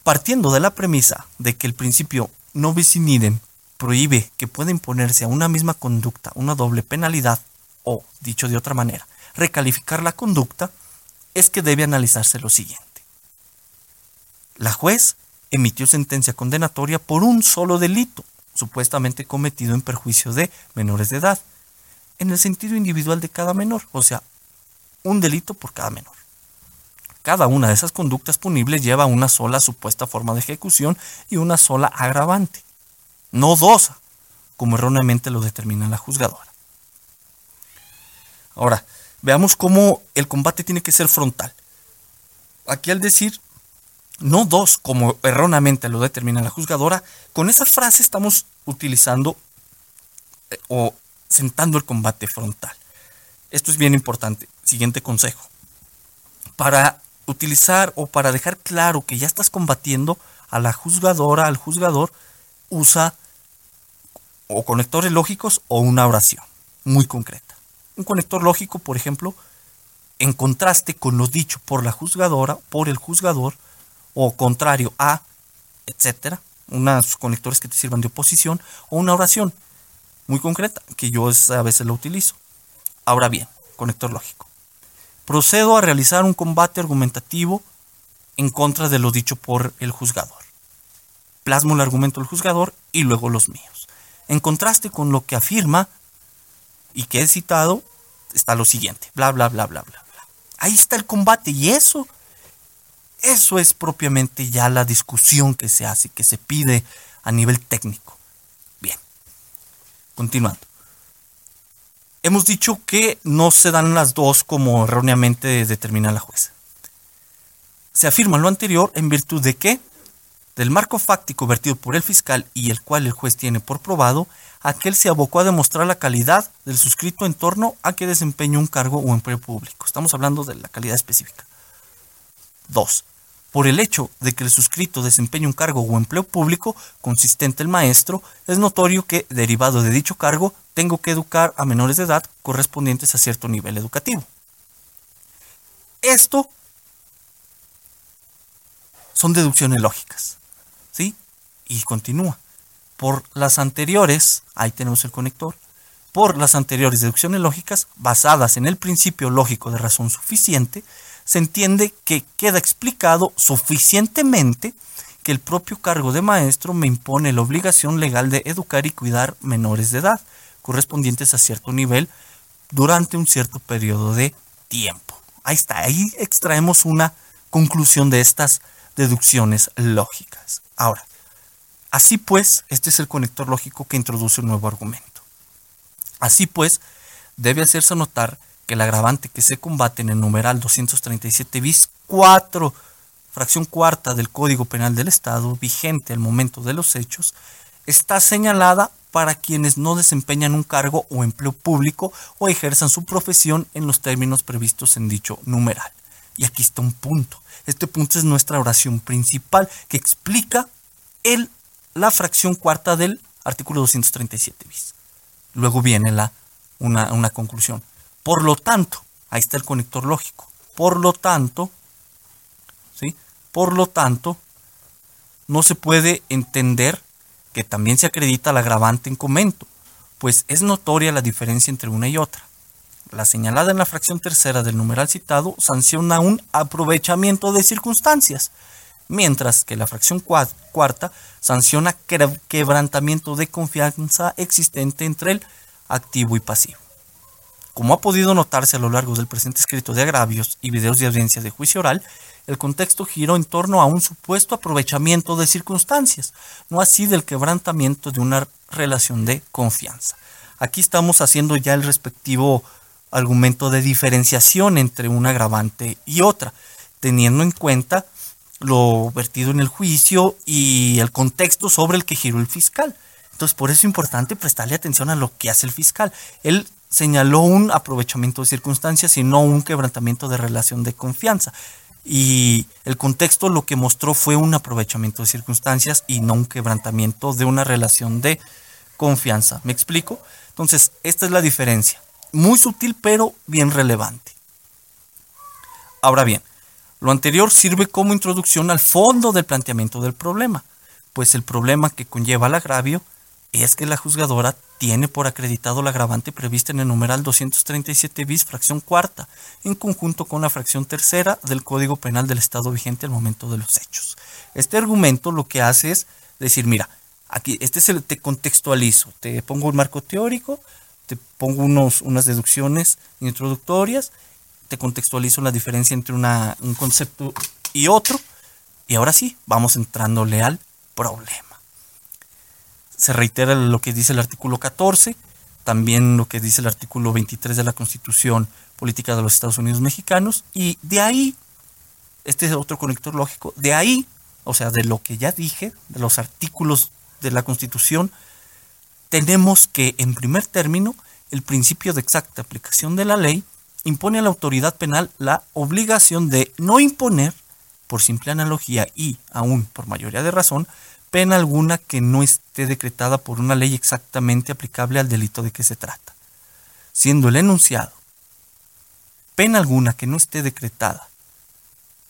Speaker 1: Partiendo de la premisa de que el principio no bis in idem prohíbe que pueda imponerse a una misma conducta una doble penalidad, o, dicho de otra manera, recalificar la conducta, es que debe analizarse lo siguiente. La juez emitió sentencia condenatoria por un solo delito, supuestamente cometido en perjuicio de menores de edad, en el sentido individual de cada menor, o sea, un delito por cada menor. Cada una de esas conductas punibles lleva una sola supuesta forma de ejecución y una sola agravante, no dos, como erróneamente lo determina la juzgadora. Ahora, veamos cómo el combate tiene que ser frontal. Aquí al decir no dos, como erróneamente lo determina la juzgadora, con esa frase estamos utilizando eh, o sentando el combate frontal. Esto es bien importante. Siguiente consejo. Para utilizar o para dejar claro que ya estás combatiendo a la juzgadora, al juzgador, usa o conectores lógicos o una oración muy concreta. Un conector lógico, por ejemplo, en contraste con lo dicho por la juzgadora, por el juzgador, o contrario a, etcétera, unos conectores que te sirvan de oposición, o una oración muy concreta, que yo a veces lo utilizo. Ahora bien, conector lógico. Procedo a realizar un combate argumentativo en contra de lo dicho por el juzgador. Plasmo el argumento del juzgador y luego los míos. En contraste con lo que afirma y que he citado, está lo siguiente, bla, bla, bla, bla, bla. Ahí está el combate y eso, eso es propiamente ya la discusión que se hace, que se pide a nivel técnico. Bien, continuando. Hemos dicho que no se dan las dos como erróneamente determina la jueza. Se afirma lo anterior en virtud de que, del marco fáctico vertido por el fiscal y el cual el juez tiene por probado, aquel se abocó a demostrar la calidad del suscrito en torno a que desempeñe un cargo o empleo público. Estamos hablando de la calidad específica. 2. Por el hecho de que el suscrito desempeñe un cargo o empleo público consistente el maestro, es notorio que, derivado de dicho cargo, tengo que educar a menores de edad correspondientes a cierto nivel educativo. Esto son deducciones lógicas. ¿Sí? Y continúa. Por las anteriores, ahí tenemos el conector, por las anteriores deducciones lógicas basadas en el principio lógico de razón suficiente, se entiende que queda explicado suficientemente que el propio cargo de maestro me impone la obligación legal de educar y cuidar menores de edad, correspondientes a cierto nivel, durante un cierto periodo de tiempo. Ahí está, ahí extraemos una conclusión de estas deducciones lógicas. Ahora, Así pues, este es el conector lógico que introduce un nuevo argumento. Así pues, debe hacerse notar que el agravante que se combate en el numeral 237 bis 4, fracción cuarta del Código Penal del Estado, vigente al momento de los hechos, está señalada para quienes no desempeñan un cargo o empleo público o ejerzan su profesión en los términos previstos en dicho numeral. Y aquí está un punto. Este punto es nuestra oración principal que explica el la fracción cuarta del artículo 237 bis. Luego viene la, una, una conclusión. Por lo tanto, ahí está el conector lógico. Por lo tanto, ¿sí? Por lo tanto, no se puede entender que también se acredita el agravante en comento, pues es notoria la diferencia entre una y otra. La señalada en la fracción tercera del numeral citado sanciona un aprovechamiento de circunstancias, mientras que la fracción cuarta sanciona quebrantamiento de confianza existente entre el activo y pasivo. Como ha podido notarse a lo largo del presente escrito de agravios y videos de audiencia de juicio oral, el contexto giró en torno a un supuesto aprovechamiento de circunstancias, no así del quebrantamiento de una relación de confianza. Aquí estamos haciendo ya el respectivo argumento de diferenciación entre una agravante y otra, teniendo en cuenta lo vertido en el juicio y el contexto sobre el que giró el fiscal. Entonces, por eso es importante prestarle atención a lo que hace el fiscal. Él señaló un aprovechamiento de circunstancias y no un quebrantamiento de relación de confianza. Y el contexto lo que mostró fue un aprovechamiento de circunstancias y no un quebrantamiento de una relación de confianza. ¿Me explico? Entonces, esta es la diferencia. Muy sutil, pero bien relevante. Ahora bien, lo anterior sirve como introducción al fondo del planteamiento del problema, pues el problema que conlleva el agravio es que la juzgadora tiene por acreditado la agravante prevista en el numeral 237 bis fracción cuarta, en conjunto con la fracción tercera del Código Penal del Estado vigente al momento de los hechos. Este argumento lo que hace es decir, mira, aquí este es el te contextualizo, te pongo un marco teórico, te pongo unos, unas deducciones introductorias te contextualizo la diferencia entre una, un concepto y otro. Y ahora sí, vamos entrándole al problema. Se reitera lo que dice el artículo 14, también lo que dice el artículo 23 de la Constitución Política de los Estados Unidos Mexicanos, y de ahí, este es otro conector lógico, de ahí, o sea, de lo que ya dije, de los artículos de la Constitución, tenemos que, en primer término, el principio de exacta aplicación de la ley impone a la autoridad penal la obligación de no imponer, por simple analogía y aún por mayoría de razón, pena alguna que no esté decretada por una ley exactamente aplicable al delito de que se trata. Siendo el enunciado pena alguna que no esté decretada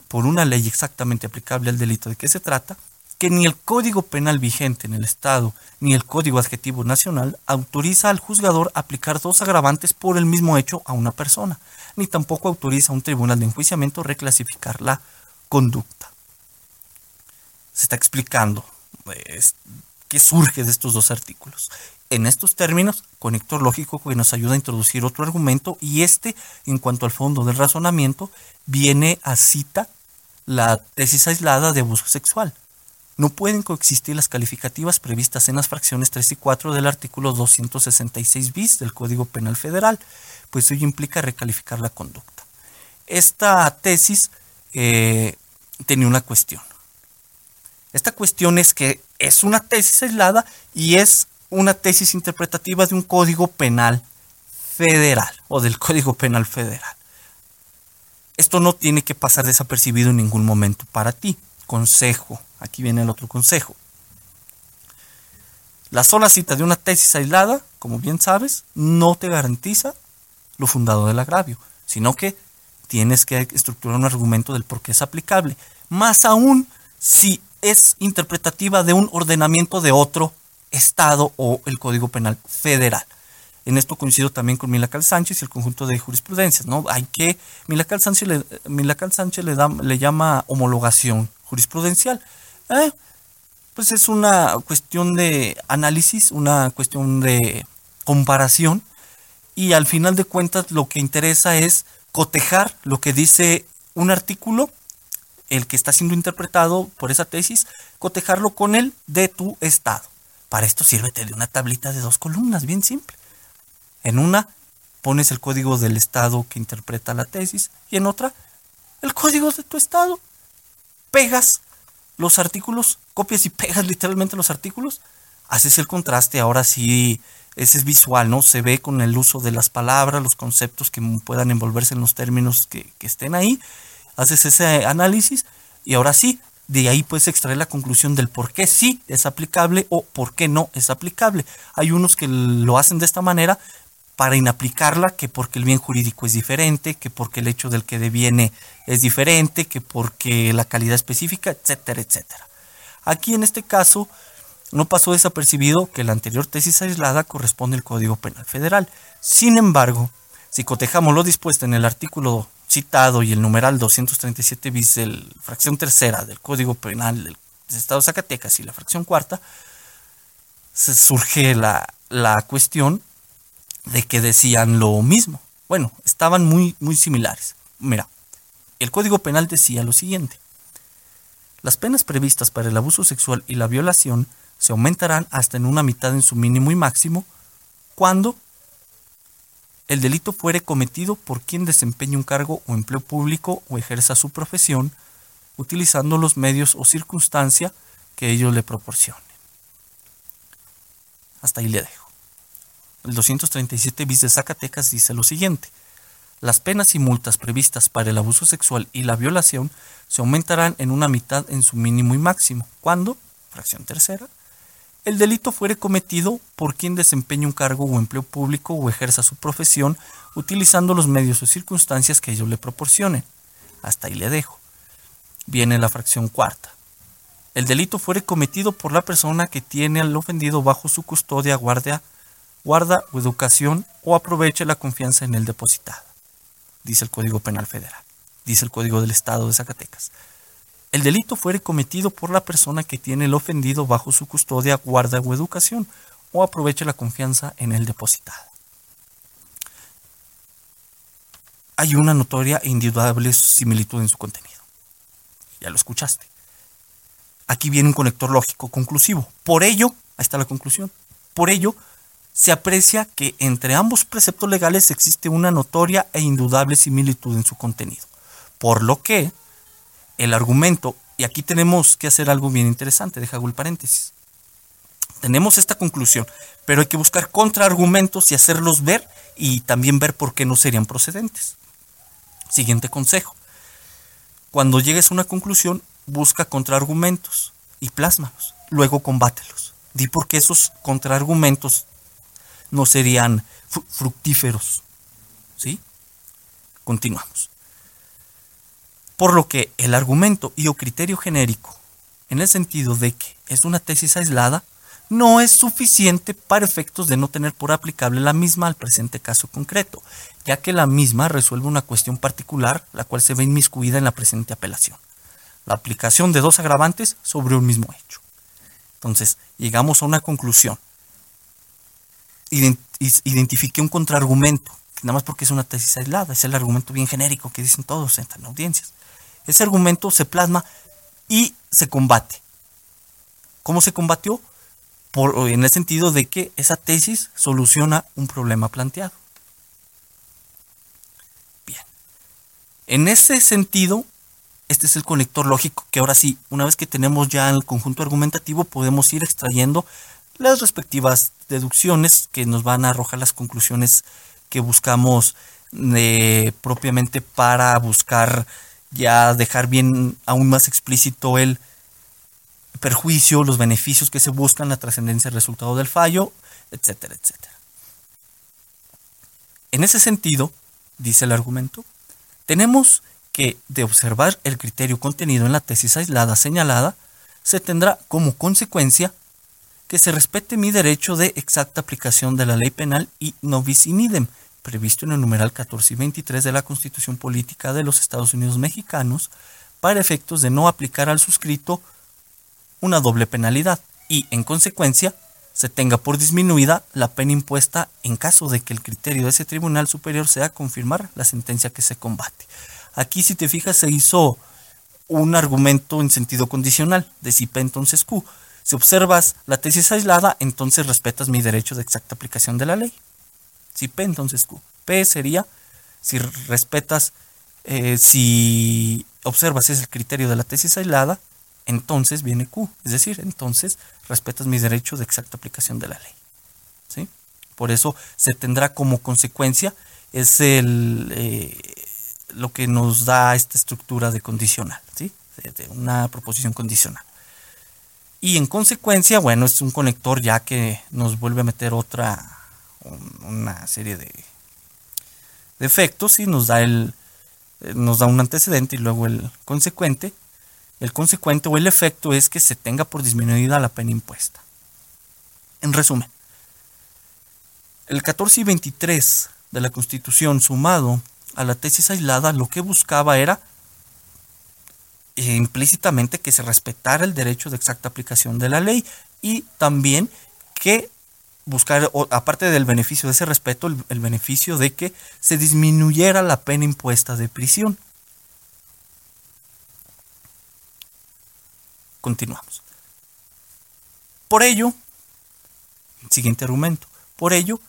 Speaker 1: por una ley exactamente aplicable al delito de que se trata, que ni el Código Penal vigente en el Estado ni el Código Adjetivo Nacional autoriza al juzgador aplicar dos agravantes por el mismo hecho a una persona, ni tampoco autoriza a un tribunal de enjuiciamiento reclasificar la conducta. Se está explicando qué surge de estos dos artículos. En estos términos, conector lógico que nos ayuda a introducir otro argumento y este, en cuanto al fondo del razonamiento, viene a cita la tesis aislada de abuso sexual no pueden coexistir las calificativas previstas en las fracciones 3 y 4 del artículo 266 bis del Código Penal Federal, pues ello implica recalificar la conducta. Esta tesis eh, tenía una cuestión. Esta cuestión es que es una tesis aislada y es una tesis interpretativa de un código penal federal o del Código Penal Federal. Esto no tiene que pasar desapercibido en ningún momento para ti. Consejo Aquí viene el otro consejo. La sola cita de una tesis aislada, como bien sabes, no te garantiza lo fundado del agravio, sino que tienes que estructurar un argumento del por qué es aplicable. Más aún si es interpretativa de un ordenamiento de otro Estado o el Código Penal Federal. En esto coincido también con Milacal Sánchez y el conjunto de jurisprudencias. ¿no? Hay que, Milacal Sánchez, le, Sánchez le, da, le llama homologación jurisprudencial. Eh, pues es una cuestión de análisis, una cuestión de comparación y al final de cuentas lo que interesa es cotejar lo que dice un artículo, el que está siendo interpretado por esa tesis, cotejarlo con el de tu estado. Para esto sírvete de una tablita de dos columnas, bien simple. En una pones el código del estado que interpreta la tesis y en otra el código de tu estado. Pegas los artículos, copias y pegas literalmente los artículos, haces el contraste, ahora sí, ese es visual, ¿no? Se ve con el uso de las palabras, los conceptos que puedan envolverse en los términos que, estén ahí, haces ese análisis y ahora sí, de ahí puedes extraer la conclusión del por qué sí es aplicable o por qué no es aplicable. Hay unos que lo hacen de esta manera, para inaplicarla, que porque el bien jurídico es diferente, que porque el hecho del que deviene es diferente, que porque la calidad específica, etcétera, etcétera. Aquí en este caso no pasó desapercibido que la anterior tesis aislada corresponde al Código Penal Federal. Sin embargo, si cotejamos lo dispuesto en el artículo citado y el numeral 237 bis del fracción tercera del Código Penal del Estado de Zacatecas y la fracción cuarta, se surge la, la cuestión de que decían lo mismo. Bueno, estaban muy, muy similares. Mira, el Código Penal decía lo siguiente. Las penas previstas para el abuso sexual y la violación se aumentarán hasta en una mitad en su mínimo y máximo cuando el delito fuere cometido por quien desempeñe un cargo o empleo público o ejerza su profesión utilizando los medios o circunstancia que ellos le proporcionen. Hasta ahí le dejo. El 237 bis de Zacatecas dice lo siguiente. Las penas y multas previstas para el abuso sexual y la violación se aumentarán en una mitad en su mínimo y máximo, cuando, fracción tercera, el delito fuere cometido por quien desempeñe un cargo o empleo público o ejerza su profesión utilizando los medios o circunstancias que ellos le proporcionen. Hasta ahí le dejo. Viene la fracción cuarta. El delito fuere cometido por la persona que tiene al ofendido bajo su custodia, guardia, guarda o educación o aproveche la confianza en el depositado, dice el Código Penal Federal, dice el Código del Estado de Zacatecas. El delito fuere cometido por la persona que tiene el ofendido bajo su custodia, guarda o educación o aproveche la confianza en el depositado. hay una notoria e indudable similitud en su contenido. Ya lo escuchaste. Aquí viene un conector lógico conclusivo. Por ello, ahí está la conclusión. Por ello, se aprecia que entre ambos preceptos legales existe una notoria e indudable similitud en su contenido. Por lo que el argumento, y aquí tenemos que hacer algo bien interesante, deja el paréntesis. Tenemos esta conclusión, pero hay que buscar contraargumentos y hacerlos ver y también ver por qué no serían procedentes. Siguiente consejo. Cuando llegues a una conclusión, busca contraargumentos y plásmalos. Luego combátelos. Di por qué esos contraargumentos no serían fructíferos. ¿Sí? Continuamos. Por lo que el argumento y o criterio genérico, en el sentido de que es una tesis aislada, no es suficiente para efectos de no tener por aplicable la misma al presente caso concreto, ya que la misma resuelve una cuestión particular, la cual se ve inmiscuida en la presente apelación. La aplicación de dos agravantes sobre un mismo hecho. Entonces, llegamos a una conclusión identifiqué un contraargumento, nada más porque es una tesis aislada, es el argumento bien genérico que dicen todos en audiencias. Ese argumento se plasma y se combate. ¿Cómo se combatió? Por, en el sentido de que esa tesis soluciona un problema planteado. Bien. En ese sentido, este es el conector lógico que ahora sí, una vez que tenemos ya el conjunto argumentativo, podemos ir extrayendo las respectivas deducciones que nos van a arrojar las conclusiones que buscamos eh, propiamente para buscar ya dejar bien aún más explícito el perjuicio, los beneficios que se buscan, la trascendencia del resultado del fallo, etcétera, etcétera. En ese sentido, dice el argumento, tenemos que de observar el criterio contenido en la tesis aislada señalada, se tendrá como consecuencia que se respete mi derecho de exacta aplicación de la ley penal y no vis in idem, previsto en el numeral 14 y 23 de la Constitución Política de los Estados Unidos Mexicanos, para efectos de no aplicar al suscrito una doble penalidad y, en consecuencia, se tenga por disminuida la pena impuesta en caso de que el criterio de ese tribunal superior sea confirmar la sentencia que se combate. Aquí, si te fijas, se hizo un argumento en sentido condicional de si P entonces Q. Si observas la tesis aislada, entonces respetas mi derecho de exacta aplicación de la ley. Si P, entonces Q. P sería si respetas, eh, si observas es el criterio de la tesis aislada, entonces viene Q. Es decir, entonces respetas mi derecho de exacta aplicación de la ley. ¿Sí? Por eso se tendrá como consecuencia, es el, eh, lo que nos da esta estructura de condicional, ¿sí? de una proposición condicional. Y en consecuencia, bueno, es un conector ya que nos vuelve a meter otra, una serie de, efectos y nos da el, eh, nos da un antecedente y luego el consecuente. El consecuente o el efecto es que se tenga por disminuida la pena impuesta. En resumen, el 14 y 23 de la Constitución sumado a la tesis aislada lo que buscaba era eh, implícitamente que se respetara el derecho de exacta aplicación de la ley y también que buscar, aparte del beneficio de ese respeto, el, beneficio de que se disminuyera la pena impuesta de prisión. Continuamos. Por ello, siguiente argumento, por ello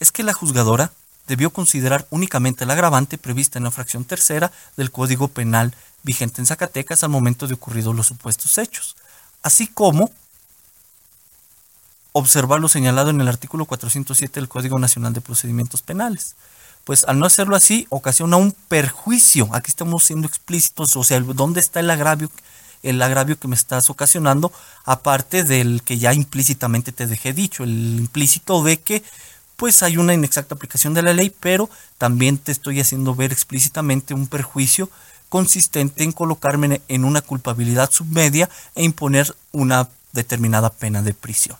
Speaker 1: es que la juzgadora debió considerar únicamente el agravante prevista en la fracción tercera del Código Penal vigente en Zacatecas al momento de ocurridos los supuestos hechos, así como observar lo señalado en el artículo 407 del Código Nacional de Procedimientos Penales. Pues al no hacerlo así, ocasiona un perjuicio. Aquí estamos siendo explícitos, o sea, ¿dónde está el agravio, el agravio que me estás ocasionando? Aparte del que ya implícitamente te dejé dicho, el implícito de que pues hay una inexacta aplicación de la ley, pero también te estoy haciendo ver explícitamente un perjuicio consistente en colocarme en una culpabilidad submedia e imponer una determinada pena de prisión.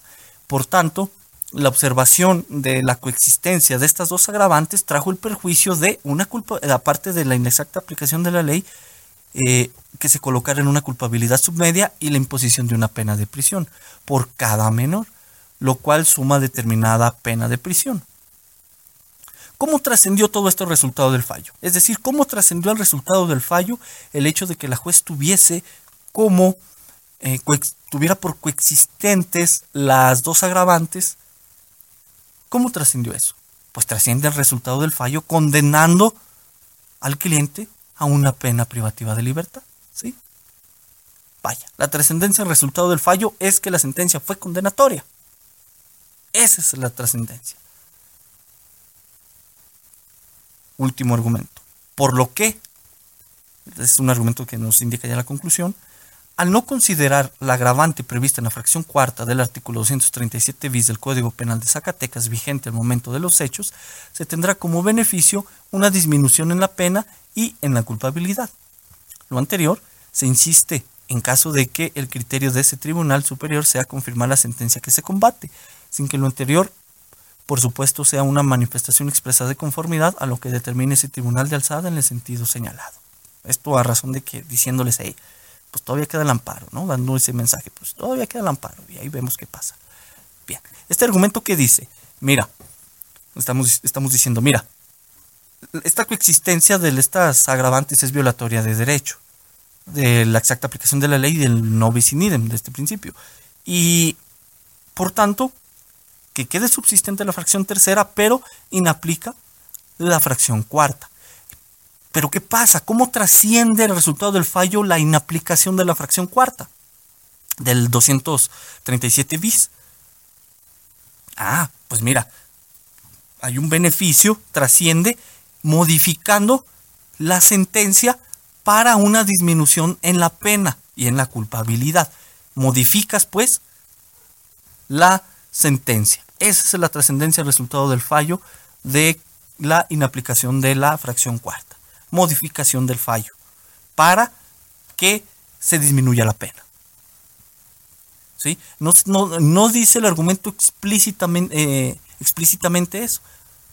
Speaker 1: Por tanto, la observación de la coexistencia de estas dos agravantes trajo el perjuicio de una culpa, aparte de la inexacta aplicación de la ley, eh, que se colocara en una culpabilidad submedia y la imposición de una pena de prisión por cada menor, lo cual suma determinada pena de prisión. ¿Cómo trascendió todo este resultado del fallo? Es decir, ¿cómo trascendió el resultado del fallo el hecho de que la juez tuviese como, eh, tuviera por coexistentes las dos agravantes? ¿Cómo trascendió eso? Pues trasciende el resultado del fallo condenando al cliente a una pena privativa de libertad. ¿Sí? Vaya, la trascendencia del resultado del fallo es que la sentencia fue condenatoria. Esa es la trascendencia. Último argumento. Por lo que, es un argumento que nos indica ya la conclusión, al no considerar la agravante prevista en la fracción cuarta del artículo 237 bis del Código Penal de Zacatecas vigente al momento de los hechos, se tendrá como beneficio una disminución en la pena y en la culpabilidad. Lo anterior se insiste en caso de que el criterio de ese tribunal superior sea confirmar la sentencia que se combate, sin que lo anterior, por supuesto, sea una manifestación expresa de conformidad a lo que determine ese tribunal de alzada en el sentido señalado. Esto a razón de que diciéndoles ahí, pues todavía queda el amparo, ¿no? Dando ese mensaje, pues todavía queda el amparo y ahí vemos qué pasa. Bien, este argumento que dice, mira, estamos, estamos diciendo, mira, esta coexistencia de estas agravantes es violatoria de derecho de la exacta aplicación de la ley del no bis in idem, de este principio. Y, por tanto, que quede subsistente la fracción tercera, pero inaplica la fracción cuarta. Pero ¿qué pasa? ¿Cómo trasciende el resultado del fallo la inaplicación de la fracción cuarta? Del 237 bis. Ah, pues mira, hay un beneficio, trasciende modificando la sentencia para una disminución en la pena y en la culpabilidad. Modificas pues la sentencia. Esa es la trascendencia resultado del fallo de la inaplicación de la fracción cuarta. Modificación del fallo para que se disminuya la pena. ¿Sí? No, dice el argumento explícitamente, eh, explícitamente eso.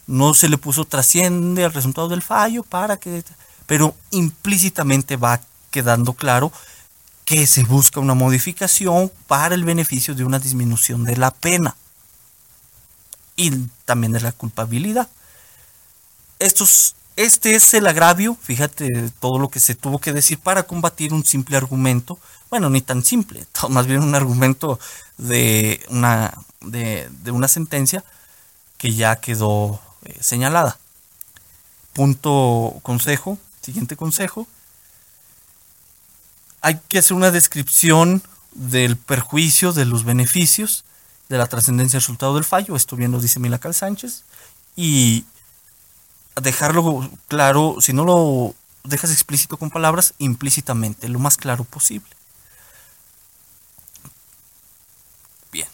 Speaker 1: No se le puso trasciende al resultado del fallo para que pero implícitamente va quedando claro que se busca una modificación para el beneficio de una disminución de la pena y también de la culpabilidad. Estos, este es el agravio, fíjate todo lo que se tuvo que decir para combatir un simple argumento, bueno, ni tan simple, más bien un argumento de una, de, una sentencia que ya quedó eh, señalada. Punto consejo, Siguiente consejo. Hay que hacer una descripción del perjuicio, de los beneficios, de la trascendencia resultado del fallo. Esto bien lo dice Milacal Sánchez. Y dejarlo claro, si no lo dejas explícito con palabras, implícitamente, lo más claro posible. Bien.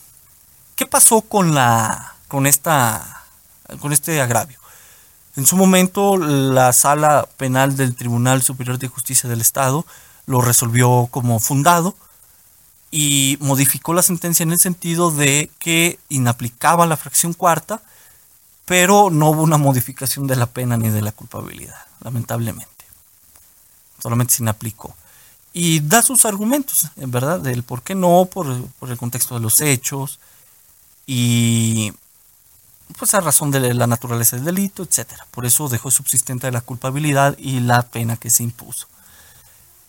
Speaker 1: ¿Qué pasó con la con esta con este agravio? En su momento, la sala penal del Tribunal Superior de Justicia del Estado lo resolvió como fundado y modificó la sentencia en el sentido de que inaplicaba la fracción cuarta, pero no hubo una modificación de la pena ni de la culpabilidad, lamentablemente. Solamente se inaplicó. Y da sus argumentos, en verdad, del por qué no, por, por el contexto de los hechos y pues a razón de la naturaleza del delito, etcétera. Por eso dejó subsistente la culpabilidad y la pena que se impuso.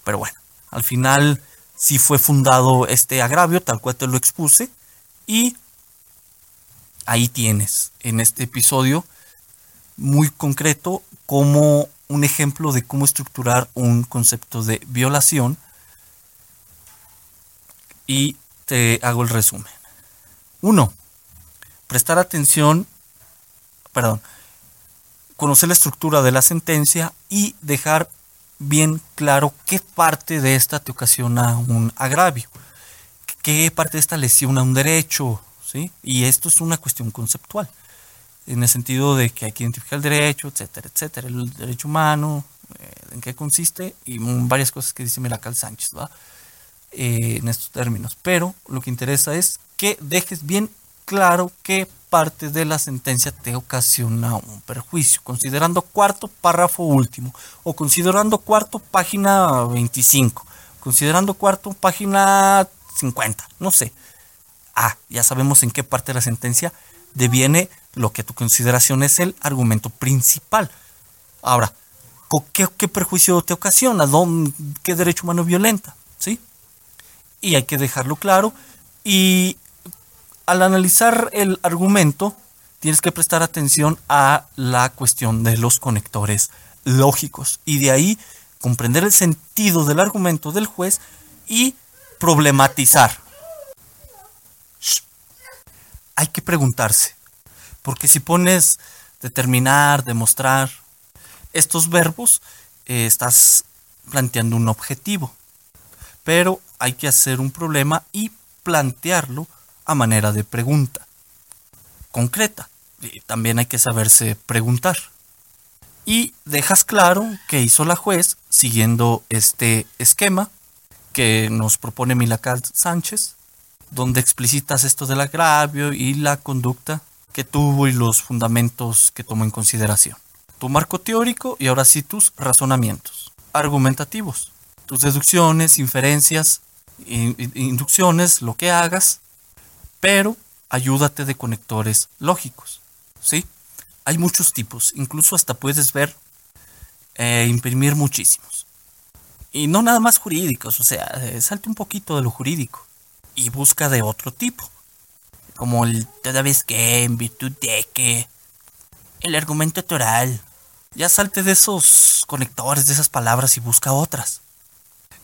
Speaker 1: Pero bueno, al final sí fue fundado este agravio, tal cual te lo expuse, y ahí tienes en este episodio muy concreto como un ejemplo de cómo estructurar un concepto de violación y te hago el resumen. Uno, prestar atención perdón, conocer la estructura de la sentencia y dejar bien claro qué parte de esta te ocasiona un agravio, qué parte de esta lesiona un derecho, Y esto es una cuestión conceptual, en el sentido de que hay que identificar el derecho, etcétera, etcétera, el derecho humano, eh, en qué consiste y varias cosas que dice Miracal Sánchez, ¿va? Eh, en estos términos. Pero lo que interesa es que dejes bien claro qué parte de la sentencia te ocasiona un perjuicio, considerando cuarto párrafo último, o considerando cuarto página 25, considerando cuarto página 50, no sé. Ah, ya sabemos en qué parte de la sentencia deviene lo que a tu consideración es el argumento principal. Ahora, ¿qué, qué perjuicio te ocasiona? ¿Qué derecho humano violenta? ¿Sí? Y hay que dejarlo claro. Y al analizar el argumento, tienes que prestar atención a la cuestión de los conectores lógicos. Y de ahí comprender el sentido del argumento del juez y problematizar. Hay que preguntarse, porque si pones determinar, demostrar, estos verbos, eh, estás planteando un objetivo. Pero hay que hacer un problema y plantearlo a manera de pregunta. Concreta. Y también hay que saberse preguntar y dejas claro que hizo la juez siguiendo este esquema que nos propone Milacal Sánchez, donde explicitas esto del agravio y la conducta que tuvo y los fundamentos que tomó en consideración. Tu marco teórico y ahora sí tus razonamientos argumentativos, tus deducciones, inferencias, inducciones, lo que hagas, pero ayúdate de conectores lógicos, ¿sí? hay muchos tipos, incluso hasta puedes ver e imprimir muchísimos. Y no nada más jurídicos, o sea, eh, salte un poquito de lo jurídico y busca de otro tipo. Como el toda vez que, en virtud de que, el argumento toral. Ya salte de esos conectores, de esas palabras y busca otras.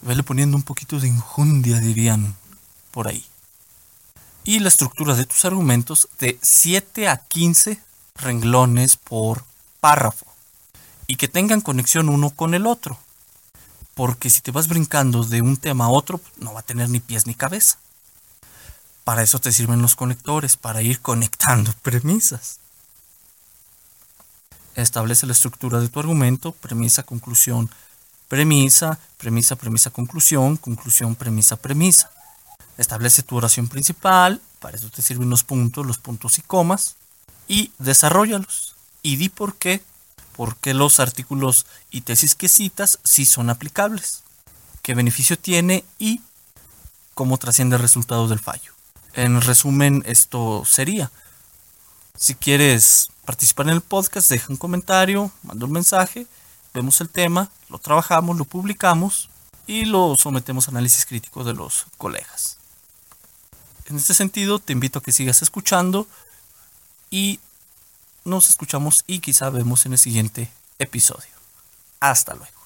Speaker 1: Vele poniendo un poquito de injundia, dirían por ahí. Y la estructura de tus argumentos de 7 a 15 renglones por párrafo y que tengan conexión uno con el otro. Porque si te vas brincando de un tema a otro, no va a tener ni pies ni cabeza. Para eso te sirven los conectores, para ir conectando premisas. Establece la estructura de tu argumento, premisa, conclusión, premisa, premisa, premisa, conclusión, conclusión, premisa, premisa. Establece tu oración principal, para eso te sirven los puntos, los puntos y comas y desarrollalos. Y di por qué, por qué los artículos y tesis que citas sí son aplicables, qué beneficio tiene y cómo trasciende el resultado del fallo. En resumen, esto sería. Si quieres participar en el podcast, deja un comentario, manda un mensaje, vemos el tema, lo trabajamos, lo publicamos y lo sometemos a análisis crítico de los colegas. En este sentido, te invito a que sigas escuchando y nos escuchamos y quizá vemos en el siguiente episodio. Hasta luego.